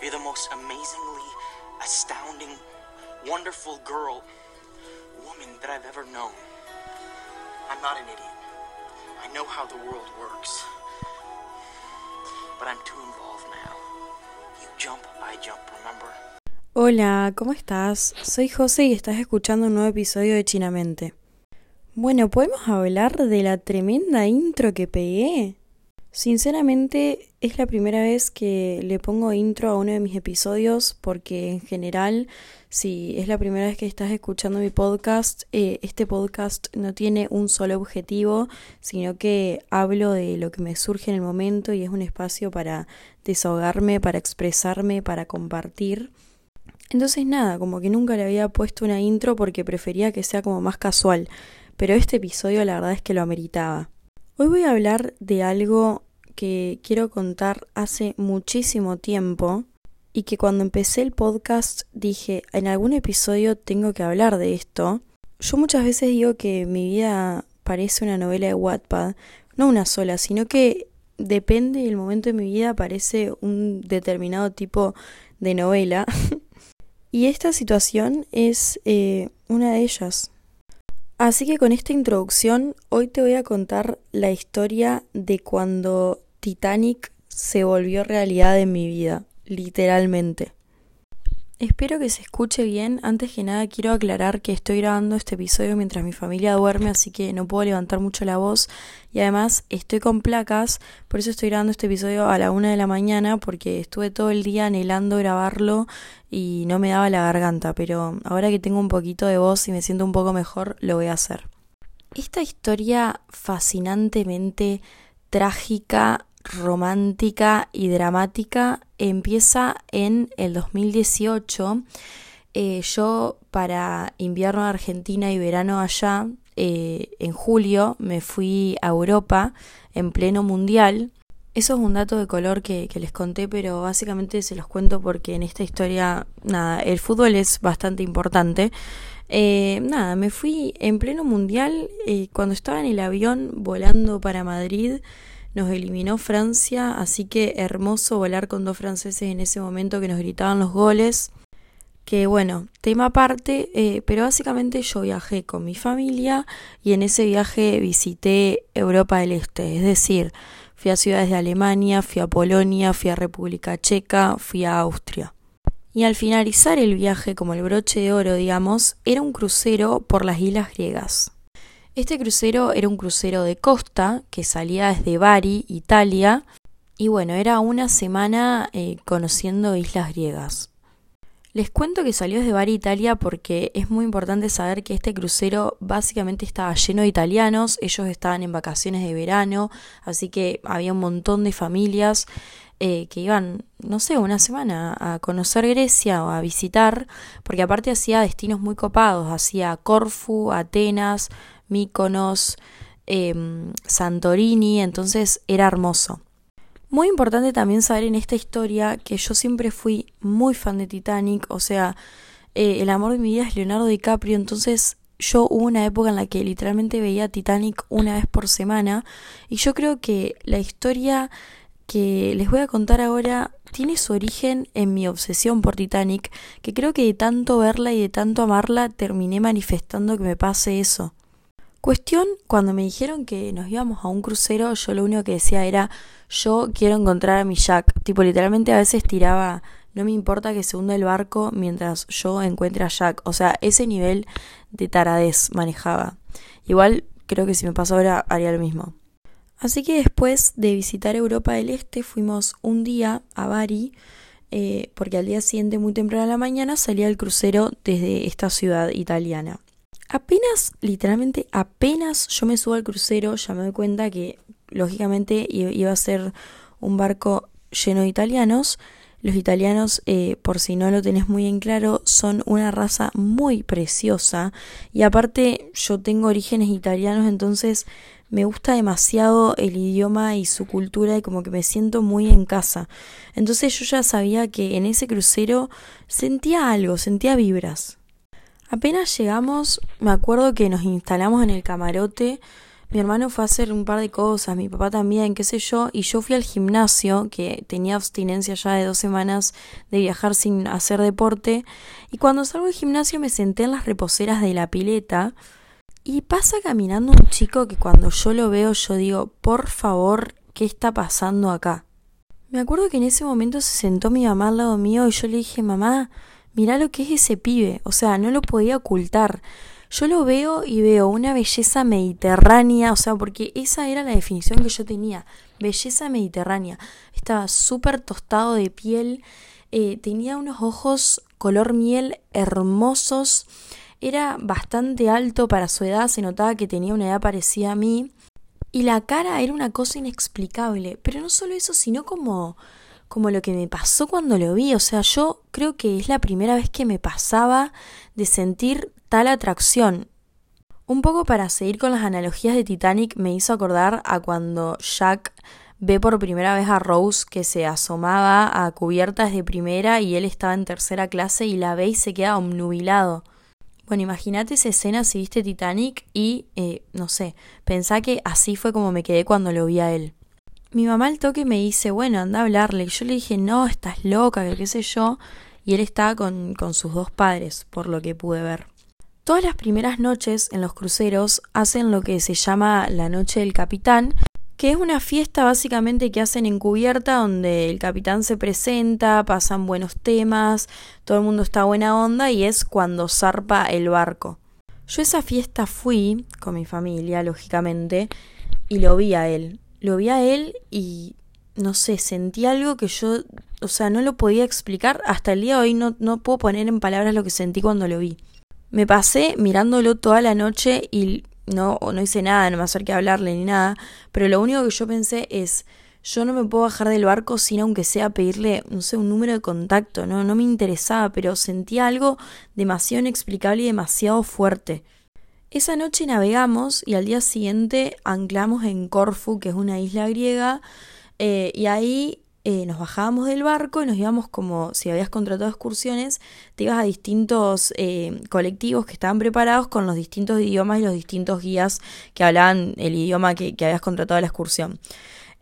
You're the most amazingly astounding, wonderful girl, woman that I've ever known. I'm not an idiot. I know how the world works. But I'm too involved now. You jump, I jump, remember? Hola, ¿cómo estás? Soy José y estás escuchando un nuevo episodio de Chinamente. Bueno, ¿podemos hablar de la tremenda intro que pegué? Sinceramente es la primera vez que le pongo intro a uno de mis episodios porque en general si es la primera vez que estás escuchando mi podcast, eh, este podcast no tiene un solo objetivo, sino que hablo de lo que me surge en el momento y es un espacio para desahogarme, para expresarme, para compartir. Entonces nada, como que nunca le había puesto una intro porque prefería que sea como más casual, pero este episodio la verdad es que lo ameritaba. Hoy voy a hablar de algo que quiero contar hace muchísimo tiempo y que cuando empecé el podcast dije, en algún episodio tengo que hablar de esto. Yo muchas veces digo que mi vida parece una novela de Wattpad, no una sola, sino que depende del momento de mi vida parece un determinado tipo de novela. y esta situación es eh, una de ellas. Así que con esta introducción, hoy te voy a contar la historia de cuando Titanic se volvió realidad en mi vida, literalmente. Espero que se escuche bien. Antes que nada quiero aclarar que estoy grabando este episodio mientras mi familia duerme, así que no puedo levantar mucho la voz. Y además estoy con placas, por eso estoy grabando este episodio a la una de la mañana, porque estuve todo el día anhelando grabarlo y no me daba la garganta. Pero ahora que tengo un poquito de voz y me siento un poco mejor, lo voy a hacer. Esta historia fascinantemente trágica, romántica y dramática empieza en el 2018. Eh, yo para invierno en Argentina y verano allá, eh, en julio me fui a Europa en pleno mundial. Eso es un dato de color que, les conté, pero básicamente se los cuento porque en esta historia, nada, el fútbol es bastante importante. Eh, nada, me fui en pleno mundial cuando estaba en el avión volando para Madrid nos eliminó Francia, así que hermoso volar con dos franceses en ese momento que nos gritaban los goles. Que bueno, tema aparte, eh, pero básicamente yo viajé con mi familia y en ese viaje visité Europa del Este, es decir, fui a ciudades de Alemania, fui a Polonia, fui a República Checa, fui a Austria. Y al finalizar el viaje, como el broche de oro, digamos, era un crucero por las islas griegas. Este crucero era un crucero de costa que salía desde Bari, Italia, y bueno, era una semana eh, conociendo islas griegas. Les cuento que salió desde Bari, Italia, porque es muy importante saber que este crucero básicamente estaba lleno de italianos, ellos estaban en vacaciones de verano, así que había un montón de familias eh, que iban, no sé, una semana a conocer Grecia o a visitar, porque aparte hacía destinos muy copados, hacía Corfu, Atenas, Míconos, em, Santorini, entonces era hermoso. Muy importante también saber en esta historia que yo siempre fui muy fan de Titanic, o sea, eh, el amor de mi vida es Leonardo DiCaprio, entonces yo hubo una época en la que literalmente veía Titanic una vez por semana y yo creo que la historia que les voy a contar ahora tiene su origen en mi obsesión por Titanic, que creo que de tanto verla y de tanto amarla terminé manifestando que me pase eso. Cuestión, cuando me dijeron que nos íbamos a un crucero, yo lo único que decía era, yo quiero encontrar a mi Jack. Tipo, literalmente a veces tiraba, no me importa que se hunda el barco mientras yo encuentre a Jack. O sea, ese nivel de taradez manejaba. Igual creo que si me pasó ahora haría lo mismo. Así que después de visitar Europa del Este fuimos un día a Bari, eh, porque al día siguiente, muy temprano a la mañana, salía el crucero desde esta ciudad italiana. Apenas, literalmente, apenas yo me subo al crucero, ya me doy cuenta que lógicamente iba a ser un barco lleno de italianos. Los italianos, eh, por si no lo tenés muy en claro, son una raza muy preciosa. Y aparte, yo tengo orígenes italianos, entonces me gusta demasiado el idioma y su cultura y como que me siento muy en casa. Entonces yo ya sabía que en ese crucero sentía algo, sentía vibras. Apenas llegamos, me acuerdo que nos instalamos en el camarote, Mi hermano fue a hacer un par de cosas, mi papá también, qué sé yo, y yo fui al gimnasio, que tenía abstinencia ya de dos semanas de viajar sin hacer deporte, y cuando salgo del gimnasio me senté en las reposeras de la pileta, y pasa caminando un chico que cuando yo lo veo yo digo, por favor, ¿qué está pasando acá? Me acuerdo que en ese momento se sentó mi mamá al lado mío y yo le dije, mamá, mirá lo que es ese pibe, o sea, no lo podía ocultar. Yo lo veo y veo una belleza mediterránea, o sea, porque esa era la definición que yo tenía, belleza mediterránea. Estaba súper tostado de piel, eh, tenía unos ojos color miel hermosos, era bastante alto para su edad, se notaba que tenía una edad parecida a mí, y la cara era una cosa inexplicable, pero no solo eso, sino como como lo que me pasó cuando lo vi, o sea, yo creo que es la primera vez que me pasaba de sentir tal atracción. Un poco para seguir con las analogías de Titanic me hizo acordar a cuando Jack ve por primera vez a Rose que se asomaba a cubiertas de primera y él estaba en tercera clase y la ve y se queda omnubilado. Bueno, imagínate esa escena si viste Titanic y, eh, no sé, pensá que así fue como me quedé cuando lo vi a él. Mi mamá al toque me dice, bueno, anda a hablarle. Y yo le dije, no, estás loca, que qué sé yo. Y él estaba con, sus dos padres, por lo que pude ver. Todas las primeras noches en los cruceros hacen lo que se llama la Noche del Capitán, que es una fiesta básicamente que hacen en cubierta donde el capitán se presenta, pasan buenos temas, todo el mundo está buena onda y es cuando zarpa el barco. Yo esa fiesta fui con mi familia, lógicamente, y lo vi a él. Lo vi a él y no sé, sentí algo que yo, o sea, no lo podía explicar. Hasta el día de hoy no, no puedo poner en palabras lo que sentí cuando lo vi. Me pasé mirándolo toda la noche y no, no hice nada, no me acerqué a hablarle ni nada, pero lo único que yo pensé es, yo no me puedo bajar del barco sin aunque sea pedirle, no sé, un número de contacto, no, no me interesaba, pero sentía algo demasiado inexplicable y demasiado fuerte. Esa noche navegamos y al día siguiente anclamos en Corfu, que es una isla griega, eh, y ahí eh, nos bajábamos del barco y nos íbamos como si habías contratado excursiones, te ibas a distintos eh, colectivos que estaban preparados con los distintos idiomas y los distintos guías que hablaban el idioma que, habías contratado a la excursión.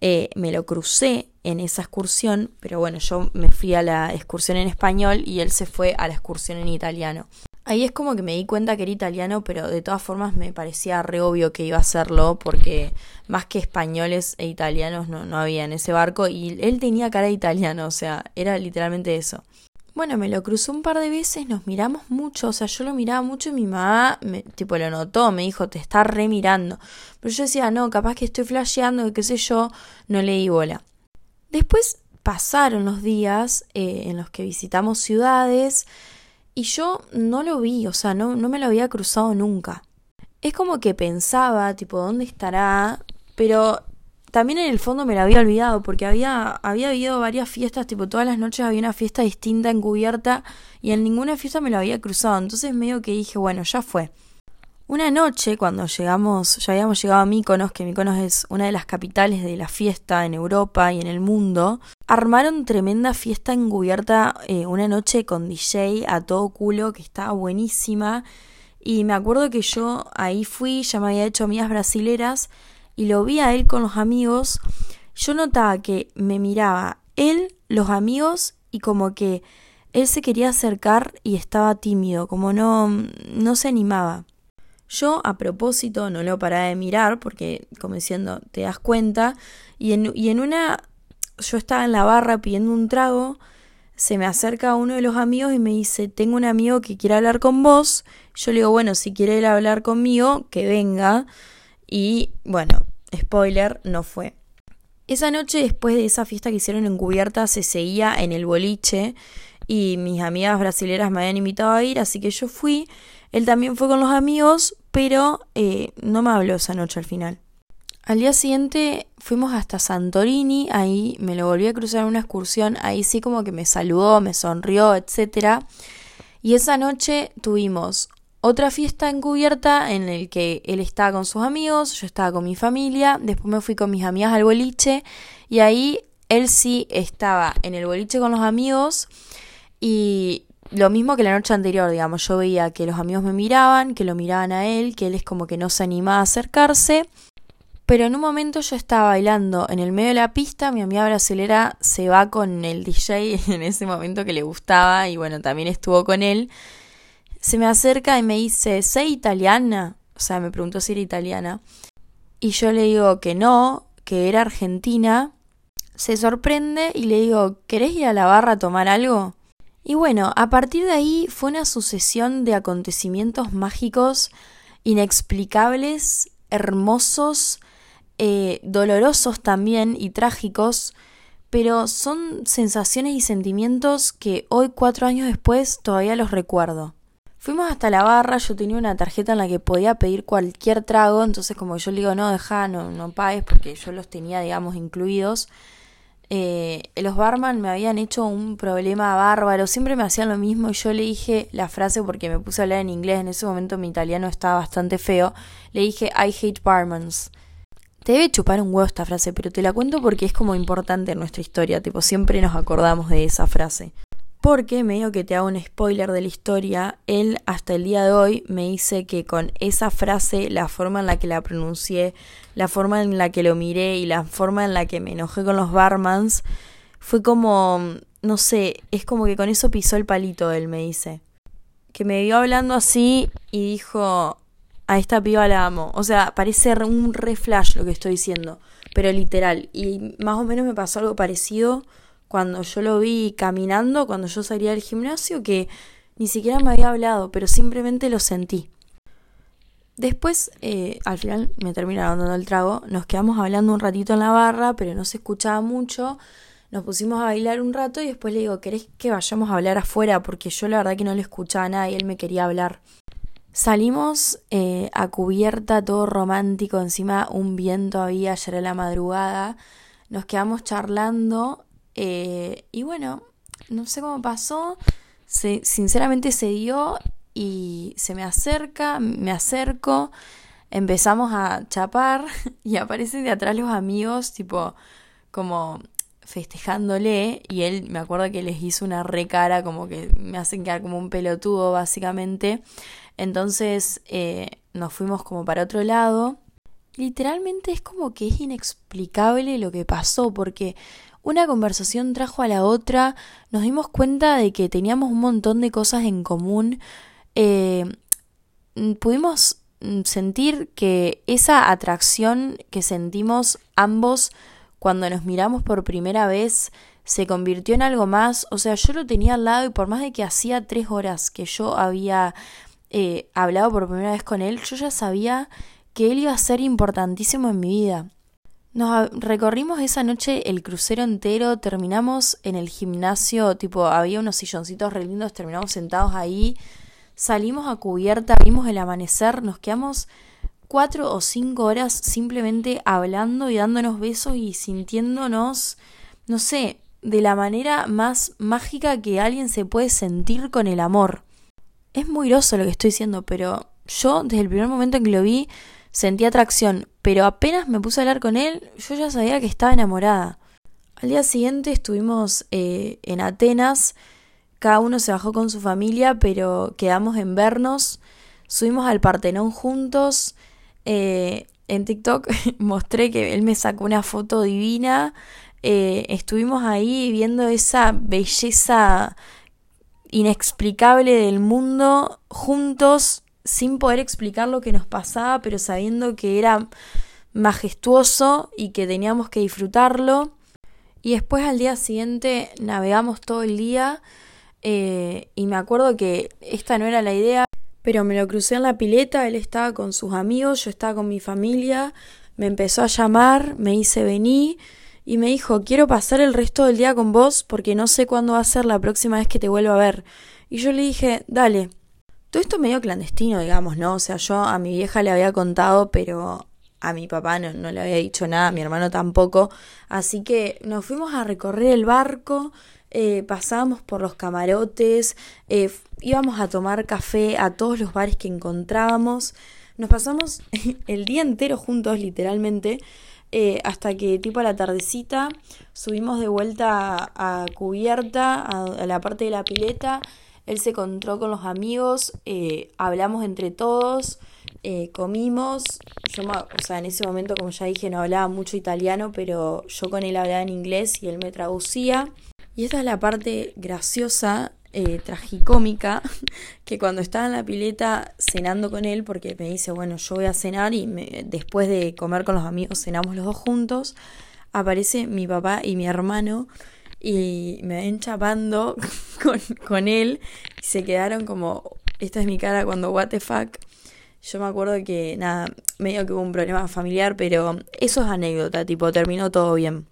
Eh, me lo crucé en esa excursión, pero bueno, yo me fui a la excursión en español y él se fue a la excursión en italiano. Ahí es como que me di cuenta que era italiano, pero de todas formas me parecía re obvio que iba a serlo, porque más que españoles e italianos no, no había en ese barco, y él tenía cara de italiano, o sea, era literalmente eso. Bueno, me lo cruzó un par de veces, nos miramos mucho, o sea, yo lo miraba mucho y mi mamá, me, tipo, lo notó, me dijo, te está re mirando. Pero yo decía, no, capaz que estoy flasheando, qué sé yo, no le di bola. Después pasaron los días eh, en los que visitamos ciudades, y yo no lo vi, o sea, no, no me lo había cruzado nunca. Es como que pensaba, tipo, ¿dónde estará? Pero también en el fondo me lo había olvidado porque había, había habido varias fiestas, tipo todas las noches había una fiesta distinta encubierta y en ninguna fiesta me lo había cruzado. Entonces medio que dije, bueno, ya fue. Una noche, cuando llegamos, ya habíamos llegado a Míconos, que Míconos es una de las capitales de la fiesta en Europa y en el mundo, armaron tremenda fiesta encubierta eh, una noche con DJ a todo culo, que estaba buenísima. Y me acuerdo que yo ahí fui, ya me había hecho amigas brasileras, y lo vi a él con los amigos. Yo notaba que me miraba él, los amigos, y como que él se quería acercar y estaba tímido, como no, no se animaba. Yo a propósito no lo paraba de mirar porque como diciendo te das cuenta. Y en, y en una yo estaba en la barra pidiendo un trago, se me acerca uno de los amigos y me dice tengo un amigo que quiere hablar con vos, yo le digo bueno si quiere hablar conmigo que venga y bueno spoiler no fue. Esa noche después de esa fiesta que hicieron en cubierta se seguía en el boliche y mis amigas brasileras me habían invitado a ir así que yo fui él también fue con los amigos, pero eh, no me habló esa noche al final. Al día siguiente fuimos hasta Santorini, ahí me lo volví a cruzar en una excursión, ahí sí como que me saludó, me sonrió, etc. Y esa noche tuvimos otra fiesta encubierta en el que él estaba con sus amigos, yo estaba con mi familia, después me fui con mis amigas al boliche y ahí él sí estaba en el boliche con los amigos y lo mismo que la noche anterior, digamos, yo veía que los amigos me miraban, que lo miraban a él, que él es como que no se animaba a acercarse. Pero en un momento yo estaba bailando en el medio de la pista, mi amiga brasilera se va con el DJ en ese momento que le gustaba y bueno, también estuvo con él. Se me acerca y me dice, ¿sei italiana? O sea, me preguntó si era italiana. Y yo le digo que no, que era argentina. Se sorprende y le digo, ¿querés ir a la barra a tomar algo? Y bueno, a partir de ahí fue una sucesión de acontecimientos mágicos, inexplicables, hermosos, eh, dolorosos también y trágicos, pero son sensaciones y sentimientos que hoy, cuatro años después, todavía los recuerdo. Fuimos hasta la barra, yo tenía una tarjeta en la que podía pedir cualquier trago, entonces como yo le digo, no, deja, no, no pagues, porque yo los tenía, digamos, incluidos. Eh, los barman me habían hecho un problema bárbaro, siempre me hacían lo mismo y yo le dije la frase porque me puse a hablar en inglés, en ese momento mi italiano estaba bastante feo, le dije I hate barmans. Te debe chupar un huevo esta frase, pero te la cuento porque es como importante en nuestra historia, tipo siempre nos acordamos de esa frase. Porque, medio que te hago un spoiler de la historia, él hasta el día de hoy me dice que con esa frase, la forma en la que la pronuncié, la forma en la que lo miré y la forma en la que me enojé con los barmans, fue como, no sé, es como que con eso pisó el palito, él me dice. Que me vio hablando así y dijo, a esta piba la amo. O sea, parece un re flash lo que estoy diciendo, pero literal. Y más o menos me pasó algo parecido cuando yo lo vi caminando, cuando yo salía del gimnasio, que ni siquiera me había hablado, pero simplemente lo sentí. Después, eh, al final me terminaron dando el trago, nos quedamos hablando un ratito en la barra, pero no se escuchaba mucho, nos pusimos a bailar un rato y después le digo, ¿querés que vayamos a hablar afuera? Porque yo la verdad que no le escuchaba nada y él me quería hablar. Salimos eh, a cubierta, todo romántico, encima un viento había ayer en la madrugada, nos quedamos charlando eh, y bueno, no sé cómo pasó, sinceramente se dio y se me acerca, me acerco, empezamos a chapar y aparecen de atrás los amigos, tipo, como festejándole. Y él me acuerdo que les hizo una recara como que me hacen quedar como un pelotudo básicamente. Entonces eh, nos fuimos como para otro lado. Literalmente es como que es inexplicable lo que pasó porque una conversación trajo a la otra, nos dimos cuenta de que teníamos un montón de cosas en común, eh, pudimos sentir que esa atracción que sentimos ambos cuando nos miramos por primera vez se convirtió en algo más, o sea, yo lo tenía al lado y por más de que hacía tres horas que yo había eh, hablado por primera vez con él, yo ya sabía que él iba a ser importantísimo en mi vida. Nos recorrimos esa noche el crucero entero, terminamos en el gimnasio, tipo había unos silloncitos re lindos, terminamos sentados ahí, salimos a cubierta, vimos el amanecer, nos quedamos cuatro o cinco horas simplemente hablando y dándonos besos y sintiéndonos, no sé, de la manera más mágica que alguien se puede sentir con el amor. Es muy groso lo que estoy diciendo, pero yo desde el primer momento en que lo vi sentí atracción, pero apenas me puse a hablar con él, yo ya sabía que estaba enamorada. Al día siguiente estuvimos eh, en Atenas, cada uno se bajó con su familia, pero quedamos en vernos, subimos al Partenón juntos, eh, en TikTok mostré que él me sacó una foto divina, eh, estuvimos ahí viendo esa belleza inexplicable del mundo juntos sin poder explicar lo que nos pasaba, pero sabiendo que era majestuoso y que teníamos que disfrutarlo. Y después al día siguiente navegamos todo el día eh, y me acuerdo que esta no era la idea, pero me lo crucé en la pileta, él estaba con sus amigos, yo estaba con mi familia, me empezó a llamar, me hice vení y me dijo quiero pasar el resto del día con vos porque no sé cuándo va a ser la próxima vez que te vuelva a ver. Y yo le dije, dale, todo esto medio clandestino, digamos, ¿no? O sea, yo a mi vieja le había contado, pero a mi papá no, no le había dicho nada, a mi hermano tampoco. Así que nos fuimos a recorrer el barco, eh, pasábamos por los camarotes, eh, íbamos a tomar café a todos los bares que encontrábamos. Nos pasamos el día entero juntos, literalmente, eh, hasta que tipo a la tardecita subimos de vuelta a, cubierta, a la parte de la pileta él se encontró con los amigos, eh, hablamos entre todos, eh, comimos, yo, o sea, en ese momento, como ya dije, no hablaba mucho italiano, pero yo con él hablaba en inglés y él me traducía. Y esta es la parte graciosa, eh, tragicómica, que cuando estaba en la pileta cenando con él, porque me dice, bueno, yo voy a cenar y después de comer con los amigos cenamos los dos juntos, aparece mi papá y mi hermano y me ven chapando con, con él y se quedaron como, esta es mi cara cuando what the fuck. Yo me acuerdo que, nada, medio que hubo un problema familiar, pero eso es anécdota, tipo, terminó todo bien.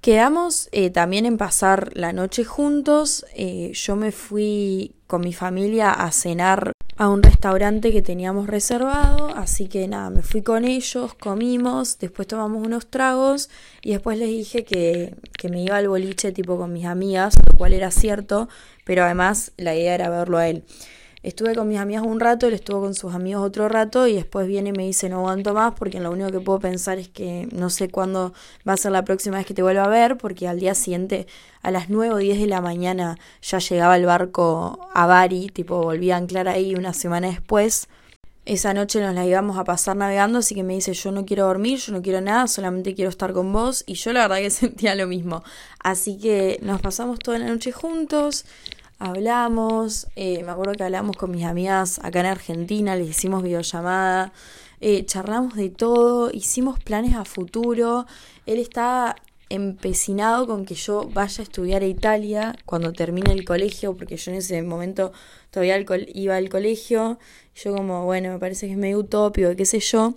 Quedamos eh, también en pasar la noche juntos. Eh, yo me fui con mi familia a cenar a un restaurante que teníamos reservado, así que nada, me fui con ellos, comimos, después tomamos unos tragos y después les dije que, que me iba al boliche tipo con mis amigas, lo cual era cierto, pero además la idea era verlo a él. Estuve con mis amigas un rato, él estuvo con sus amigos otro rato y después viene y me dice no aguanto más porque lo único que puedo pensar es que no sé cuándo va a ser la próxima vez que te vuelva a ver porque al día siguiente a las 9 o 10 de la mañana ya llegaba el barco a Bari, tipo volvía a anclar ahí una semana después. Esa noche nos la íbamos a pasar navegando, así que me dice yo no quiero dormir, yo no quiero nada, solamente quiero estar con vos y yo la verdad que sentía lo mismo. Así que nos pasamos toda la noche juntos, hablamos, eh, me acuerdo que hablamos con mis amigas acá en Argentina, les hicimos videollamada, eh, charlamos de todo, hicimos planes a futuro, él estaba empecinado con que yo vaya a estudiar a Italia cuando termine el colegio, porque yo en ese momento todavía iba al colegio, yo como, bueno, me parece que es medio utópico, qué sé yo.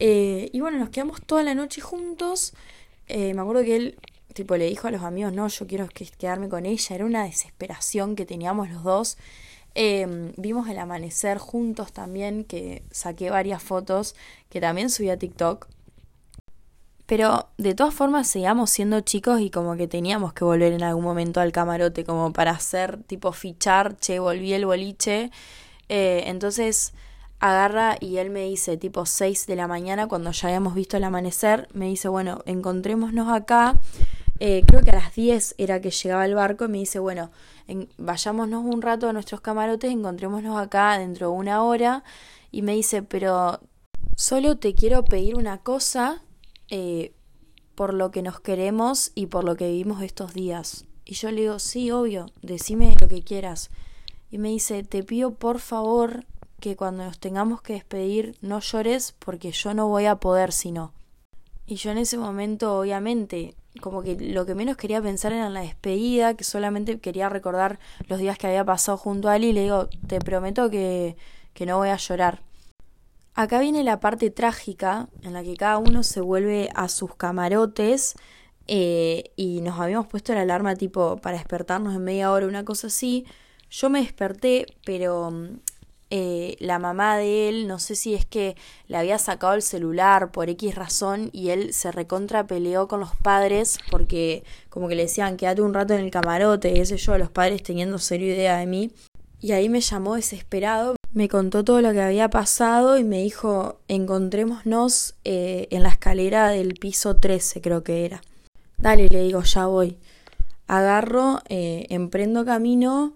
Eh, y bueno, nos quedamos toda la noche juntos. me acuerdo que él tipo le dijo a los amigos, no, yo quiero quedarme con ella, era una desesperación que teníamos los dos. Em, vimos el amanecer juntos también, que saqué varias fotos, que también subí a TikTok. Pero de todas formas seguíamos siendo chicos y como que teníamos que volver en algún momento al camarote, como para hacer tipo fichar, che, volví el boliche. Eh, entonces agarra y él me dice tipo 6 de la mañana cuando ya habíamos visto el amanecer, me dice, bueno, encontrémonos acá eh, creo que a las 10 era que llegaba el barco y me dice, bueno, vayámonos un rato a nuestros camarotes, encontrémonos acá dentro de una hora. Y me dice, pero solo te quiero pedir una cosa eh, por lo que nos queremos y por lo que vivimos estos días. Y yo le digo, sí, obvio, decime lo que quieras. Y me dice, te pido por favor que cuando nos tengamos que despedir no llores porque yo no voy a poder si no. Y yo en ese momento, obviamente, como que lo que menos quería pensar era en la despedida, que solamente quería recordar los días que había pasado junto a él y le digo, te prometo que, que no voy a llorar. Acá viene la parte trágica en la que cada uno se vuelve a sus camarotes eh, y nos habíamos puesto la alarma tipo para despertarnos en media hora, una cosa así. Yo me desperté, pero eh, la mamá de él, no sé si es que le había sacado el celular por X razón y él se recontra peleó con los padres porque como que le decían quédate un rato en el camarote y ese yo, los padres teniendo serio idea de mí. Y ahí me llamó desesperado, me contó todo lo que había pasado y me dijo encontrémonos eh, en la escalera del piso 13 creo que era. Dale, le digo, ya voy. Agarro, eh, emprendo camino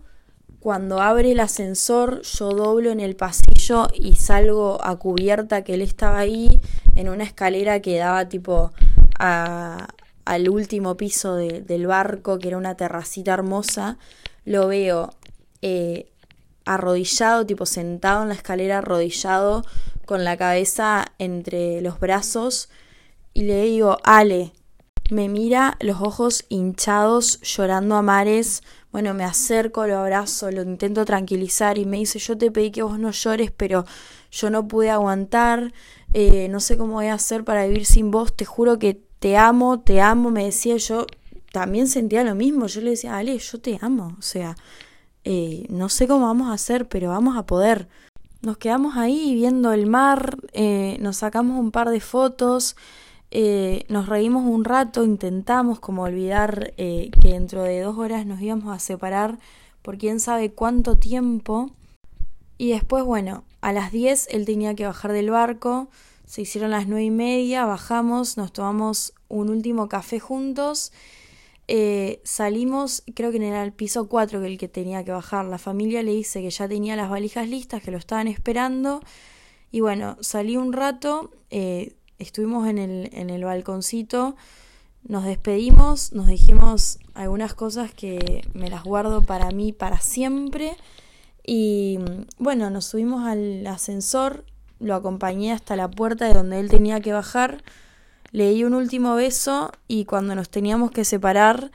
cuando abre el ascensor, yo doblo en el pasillo y salgo a cubierta que él estaba ahí en una escalera que daba tipo al último piso del barco, que era una terracita hermosa. Lo veo eh, arrodillado, tipo sentado en la escalera, arrodillado, con la cabeza entre los brazos. Y le digo, Ale, me mira los ojos hinchados, llorando a mares bueno, me acerco, lo abrazo, lo intento tranquilizar y me dice, yo te pedí que vos no llores, pero yo no pude aguantar, eh, no sé cómo voy a hacer para vivir sin vos, te juro que te amo, te amo, me decía yo, también sentía lo mismo, yo le decía, Ale, yo te amo, o sea, eh, no sé cómo vamos a hacer, pero vamos a poder. Nos quedamos ahí viendo el mar, eh, nos sacamos un par de fotos, eh, nos reímos un rato, intentamos como olvidar eh, que dentro de dos horas nos íbamos a separar por quién sabe cuánto tiempo. Y después, bueno, a las 10 él tenía que bajar del barco, se hicieron las nueve y media, bajamos, nos tomamos un último café juntos, eh, salimos, creo que era el piso 4 que el que tenía que bajar. La familia le dice que ya tenía las valijas listas, que lo estaban esperando Y bueno, salí un rato, estuvimos en el, en el balconcito, nos despedimos, nos dijimos algunas cosas que me las guardo para mí para siempre. Y bueno, nos subimos al ascensor, lo acompañé hasta la puerta de donde él tenía que bajar, le di un último beso y cuando nos teníamos que separar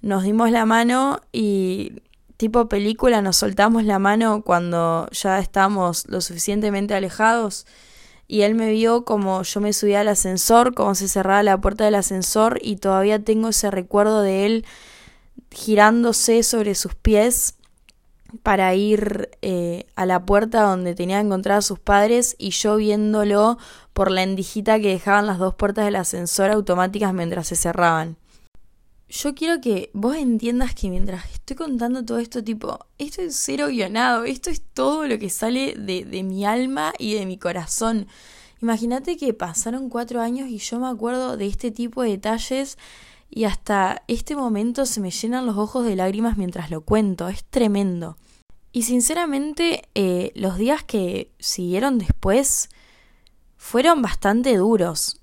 nos dimos la mano y tipo película nos soltamos la mano cuando ya estábamos lo suficientemente alejados y él me vio como yo me subía al ascensor, como se cerraba la puerta del ascensor y todavía tengo ese recuerdo de él girándose sobre sus pies para ir eh, a la puerta donde tenía que encontrar a sus padres y yo viéndolo por la endijita que dejaban las dos puertas del ascensor automáticas mientras se cerraban. Yo quiero que vos entiendas que mientras estoy contando todo esto, tipo, esto es cero guionado, esto es todo lo que sale de, de mi alma y de mi corazón. Imagínate que pasaron cuatro años y yo me acuerdo de este tipo de detalles y hasta este momento se me llenan los ojos de lágrimas mientras lo cuento, es tremendo. Y sinceramente, eh, los días que siguieron después fueron bastante duros.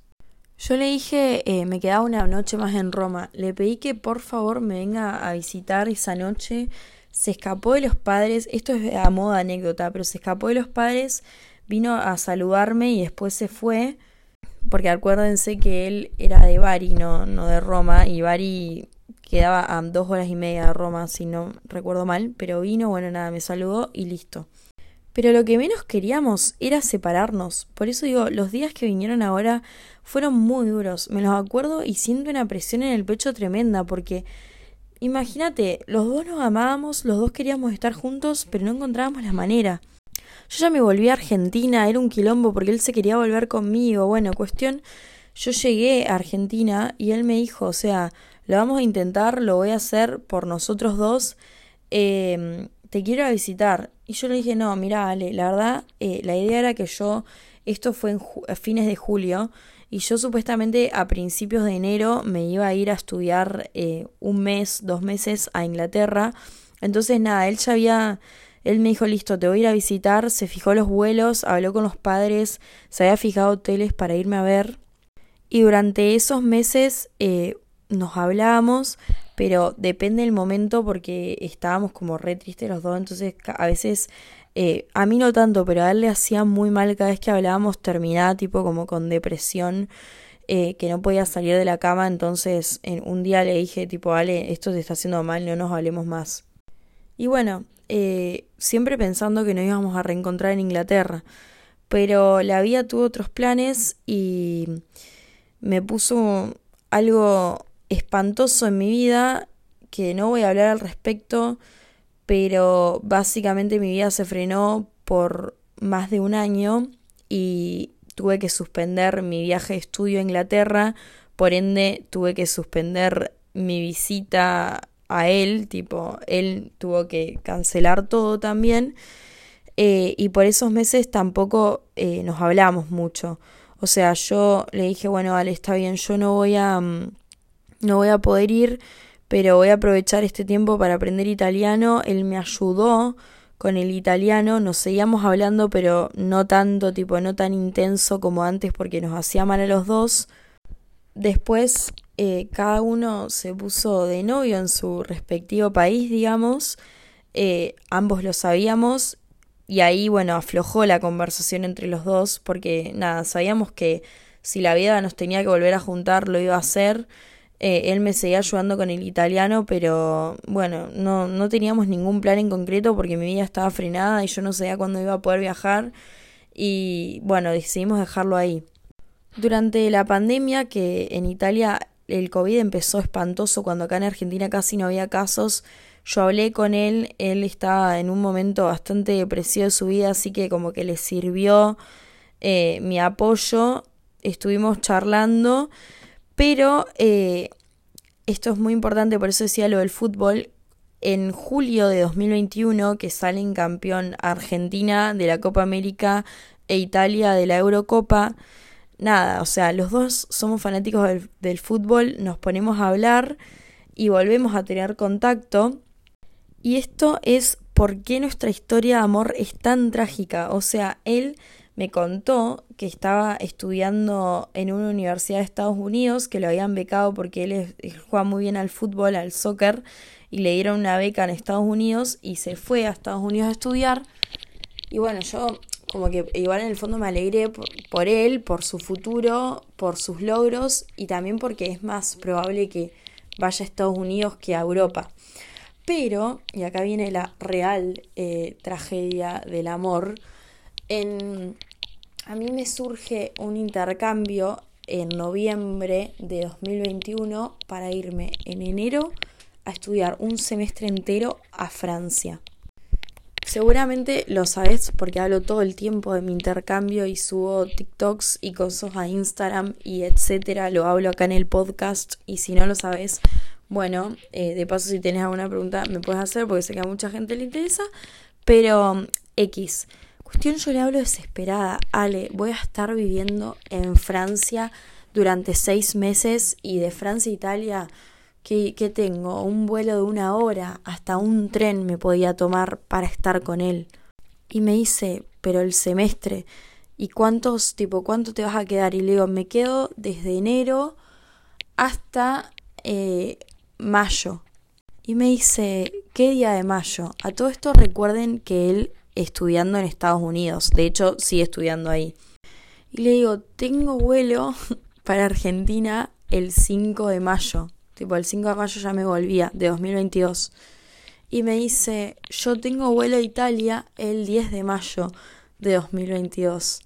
Yo le dije, eh, me quedaba una noche más en Roma, le pedí que por favor me venga a visitar esa noche. Se escapó de los padres, esto es a modo de anécdota, pero se escapó de los padres, vino a saludarme y después se fue porque acuérdense que él era de Bari, no, no de Roma, y Bari quedaba a dos horas y media de Roma, si no recuerdo mal, pero vino, bueno, nada, me saludó y listo. Pero lo que menos queríamos era separarnos. Por eso digo, los días que vinieron ahora fueron muy duros. Me los acuerdo y siento una presión en el pecho tremenda porque imagínate, los dos nos amábamos, los dos queríamos estar juntos, pero no encontrábamos la manera. Yo ya me volví a Argentina, era un quilombo porque él se quería volver conmigo. Bueno, cuestión, yo llegué a Argentina y él me dijo, o sea, lo vamos a intentar, lo voy a hacer por nosotros dos. Eh, te quiero visitar. Y yo le dije, no, mira, Ale, la verdad, eh, la idea era que yo, esto fue en a fines de julio, y yo supuestamente a principios de enero me iba a ir a estudiar eh, un mes, dos meses a Inglaterra. Entonces, nada, él ya había él me dijo, listo, te voy a ir a visitar, se fijó los vuelos, habló con los padres, se había fijado hoteles para irme a ver. Y durante esos meses eh, nos hablábamos, pero depende del momento porque estábamos como re tristes los dos, entonces a veces, eh, a mí no tanto, pero a él le hacía muy mal cada vez que hablábamos, terminaba tipo como con depresión. Eh, que no podía salir de la cama, entonces en un día le dije tipo, Ale, esto te está haciendo mal, no nos hablemos más. Y bueno, eh, siempre pensando que nos íbamos a reencontrar en Inglaterra. Pero la vida tuvo otros planes y me puso algo espantoso en mi vida que no voy a hablar al respecto, pero básicamente mi vida se frenó por más de un año y tuve que suspender mi viaje de estudio a Inglaterra, por ende tuve que suspender mi visita a él, tipo, él tuvo que cancelar todo también. Eh, y por esos meses tampoco eh, nos hablamos mucho. O sea, yo le dije, bueno, vale, está bien, yo no voy a mm, no voy a poder ir, pero voy a aprovechar este tiempo para aprender italiano. Él me ayudó con el italiano, nos seguíamos hablando, pero no tanto, tipo, no tan intenso como antes porque nos hacía mal a los dos. Después eh, cada uno se puso de novio en su respectivo país, digamos, eh, ambos lo sabíamos y ahí, bueno, aflojó la conversación entre los dos porque, nada, sabíamos que si la vida nos tenía que volver a juntar, lo iba a hacer. Eh, él me seguía ayudando con el italiano, pero bueno, no, no teníamos ningún plan en concreto porque mi vida estaba frenada y yo no sabía cuándo iba a poder viajar. Y bueno, decidimos dejarlo ahí. Durante la pandemia, que en Italia el COVID empezó espantoso cuando acá en Argentina casi no había casos. Yo hablé con él, él estaba en un momento bastante depresivo de su vida, así que como que le sirvió eh, mi apoyo. Estuvimos charlando, pero eh, esto es muy importante, por eso decía lo del fútbol. En julio de 2021, que salen campeón Argentina de la Copa América e Italia de la Eurocopa, nada, o sea, los dos somos fanáticos del, fútbol, nos ponemos a hablar y volvemos a tener contacto. Y esto es por qué nuestra historia de amor es tan trágica. O sea, él me contó que estaba estudiando en una universidad de Estados Unidos, que lo habían becado porque él, juega muy bien al fútbol, al soccer, y le dieron una beca en Estados Unidos y se fue a Estados Unidos a estudiar. Y bueno, yo como que igual en el fondo me alegré por, por él, por su futuro, por sus logros y también porque es más probable que vaya a Estados Unidos que a Europa. Pero, y acá viene la real eh, tragedia del amor, en, a mí me surge un intercambio en noviembre de 2021 para irme en enero a estudiar un semestre entero a Francia. Seguramente lo sabes porque hablo todo el tiempo de mi intercambio y subo TikToks y cosas a Instagram y etcétera. Lo hablo acá en el podcast y si no lo sabes, bueno, eh, de paso si tenés alguna pregunta me puedes hacer porque sé que a mucha gente le interesa. Pero X. Cuestión yo le hablo desesperada. Ale, voy a estar viviendo en Francia durante seis meses y de Francia a Italia que, tengo un vuelo de una hora, hasta un tren me podía tomar para estar con él. Y me dice, pero el semestre, ¿y cuántos, tipo, cuánto te vas a quedar? Y le digo, me quedo desde enero hasta eh, mayo. Y me dice, ¿qué día de mayo? A todo esto recuerden que él estudiando en Estados Unidos, de hecho sigue estudiando ahí. Y le digo, tengo vuelo para Argentina el 5 de mayo. Tipo, el 5 de mayo ya me volvía, de 2022. Y me dice, yo tengo vuelo a Italia el 10 de mayo de 2022.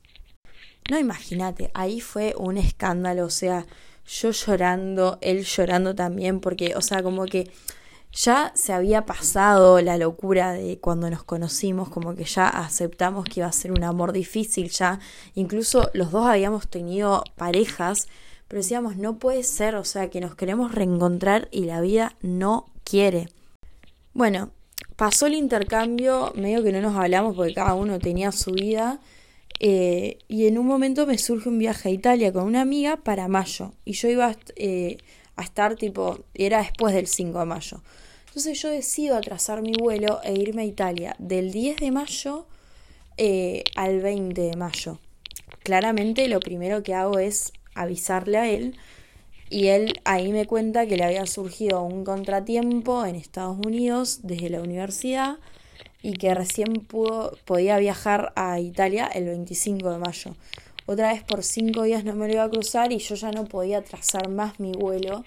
No, imagínate, ahí fue un escándalo, o sea, yo llorando, él llorando también, porque, o sea, como que ya se había pasado la locura de cuando nos conocimos, como que ya aceptamos que iba a ser un amor difícil, ya incluso los dos habíamos tenido parejas pero decíamos, no puede ser, o sea, que nos queremos reencontrar y la vida no quiere. Bueno, pasó el intercambio, medio que no nos hablamos porque cada uno tenía su vida. Eh, y en un momento me surge un viaje a Italia con una amiga para mayo. Y yo iba eh, a estar tipo, era después del 5 de mayo. Entonces yo decido atrasar mi vuelo e irme a Italia del 10 de mayo eh, al 20 de mayo. Claramente lo primero que hago es avisarle a él y él ahí me cuenta que le había surgido un contratiempo en Estados Unidos desde la universidad y que recién pudo, podía viajar a Italia el 25 de mayo. Otra vez por cinco días no me lo iba a cruzar y yo ya no podía trazar más mi vuelo.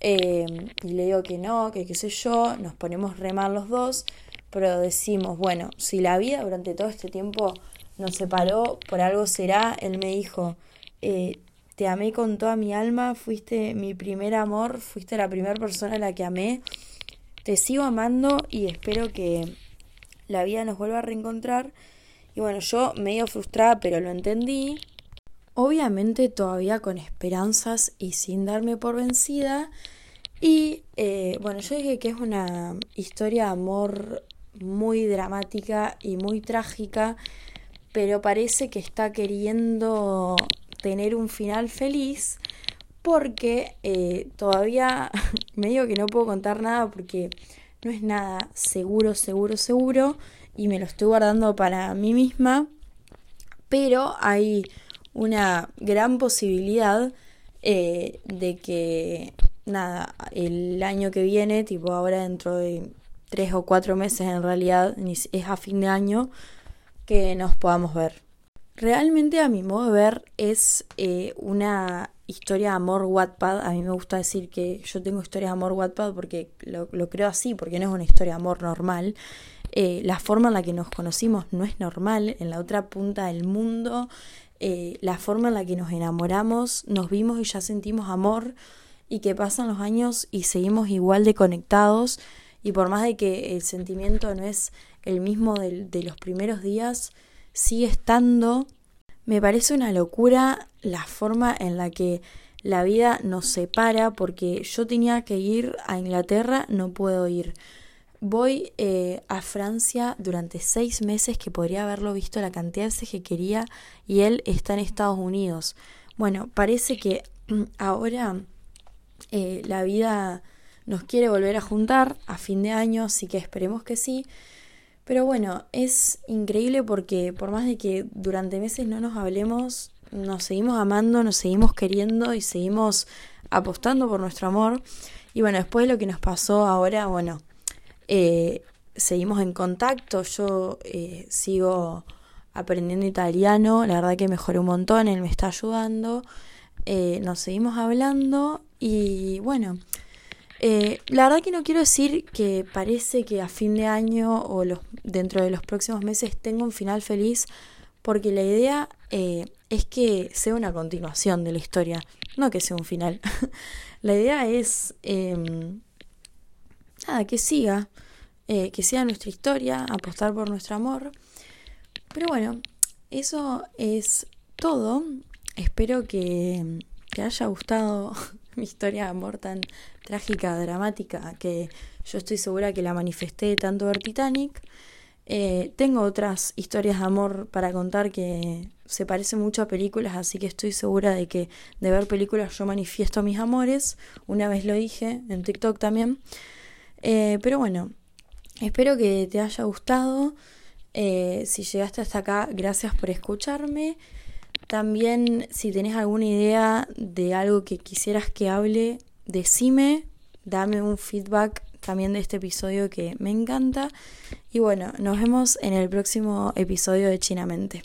Eh, y le digo que no, que qué sé yo, nos ponemos remar los dos, pero decimos, bueno, si la vida durante todo este tiempo nos separó, por algo será, él me dijo, eh, te amé con toda mi alma, fuiste mi primer amor, fuiste la primera persona a la que amé. Te sigo amando y espero que la vida nos vuelva a reencontrar. Y bueno, yo medio frustrada, pero lo entendí. Obviamente todavía con esperanzas y sin darme por vencida. Y eh, bueno, yo dije que es una historia de amor muy dramática y muy trágica, pero parece que está queriendo tener un final feliz porque eh, todavía me digo que no puedo contar nada porque no es nada seguro, seguro, seguro y me lo estoy guardando para mí misma, pero hay una gran posibilidad eh, de que nada, el año que viene, tipo ahora dentro de tres o cuatro meses en realidad, es a fin de año, que nos podamos ver. Realmente a mi modo de ver es eh, una historia de amor Wattpad. A mí me gusta decir que yo tengo historia de amor Wattpad porque lo, creo así, porque no es una historia de amor normal. Eh, la forma en la que nos conocimos no es normal. En la otra punta del mundo, eh, la forma en la que nos enamoramos, nos vimos y ya sentimos amor y que pasan los años y seguimos igual de conectados. Y por más de que el sentimiento no es el mismo de los primeros días, sigue estando. Me parece una locura la forma en la que la vida nos separa porque yo tenía que ir a Inglaterra, no puedo ir. Voy eh, a Francia durante seis meses que podría haberlo visto la cantidad de veces que quería y él está en Estados Unidos. Bueno, parece que ahora eh, la vida nos quiere volver a juntar a fin de año, así que esperemos que sí. Pero bueno, es increíble porque por más de que durante meses no nos hablemos, nos seguimos amando, nos seguimos queriendo y seguimos apostando por nuestro amor. Y bueno, después de lo que nos pasó ahora, bueno, eh, seguimos en contacto, yo eh, sigo aprendiendo italiano, la verdad que mejoré un montón, él me está ayudando, eh, nos seguimos hablando y bueno, la verdad que no quiero decir que parece que a fin de año o los, dentro de los próximos meses tengo un final feliz, porque la idea es que sea una continuación de la historia, no que sea un final. la idea es em, nada, que siga, eh, que sea nuestra historia, apostar por nuestro amor. Pero bueno, eso es todo. Espero que te haya gustado mi historia de amor tan trágica, dramática, que yo estoy segura que la manifesté tanto ver Titanic. Eh, tengo otras historias de amor para contar que se parecen mucho a películas, así que estoy segura de que de ver películas yo manifiesto mis amores. Una vez lo dije en TikTok también. Eh, pero bueno, espero que te haya gustado. Eh, si llegaste hasta acá, gracias por escucharme. También si tenés alguna idea de algo que quisieras que hable, decime, dame un feedback también de este episodio que me encanta. Y bueno, nos vemos en el próximo episodio de Chinamente.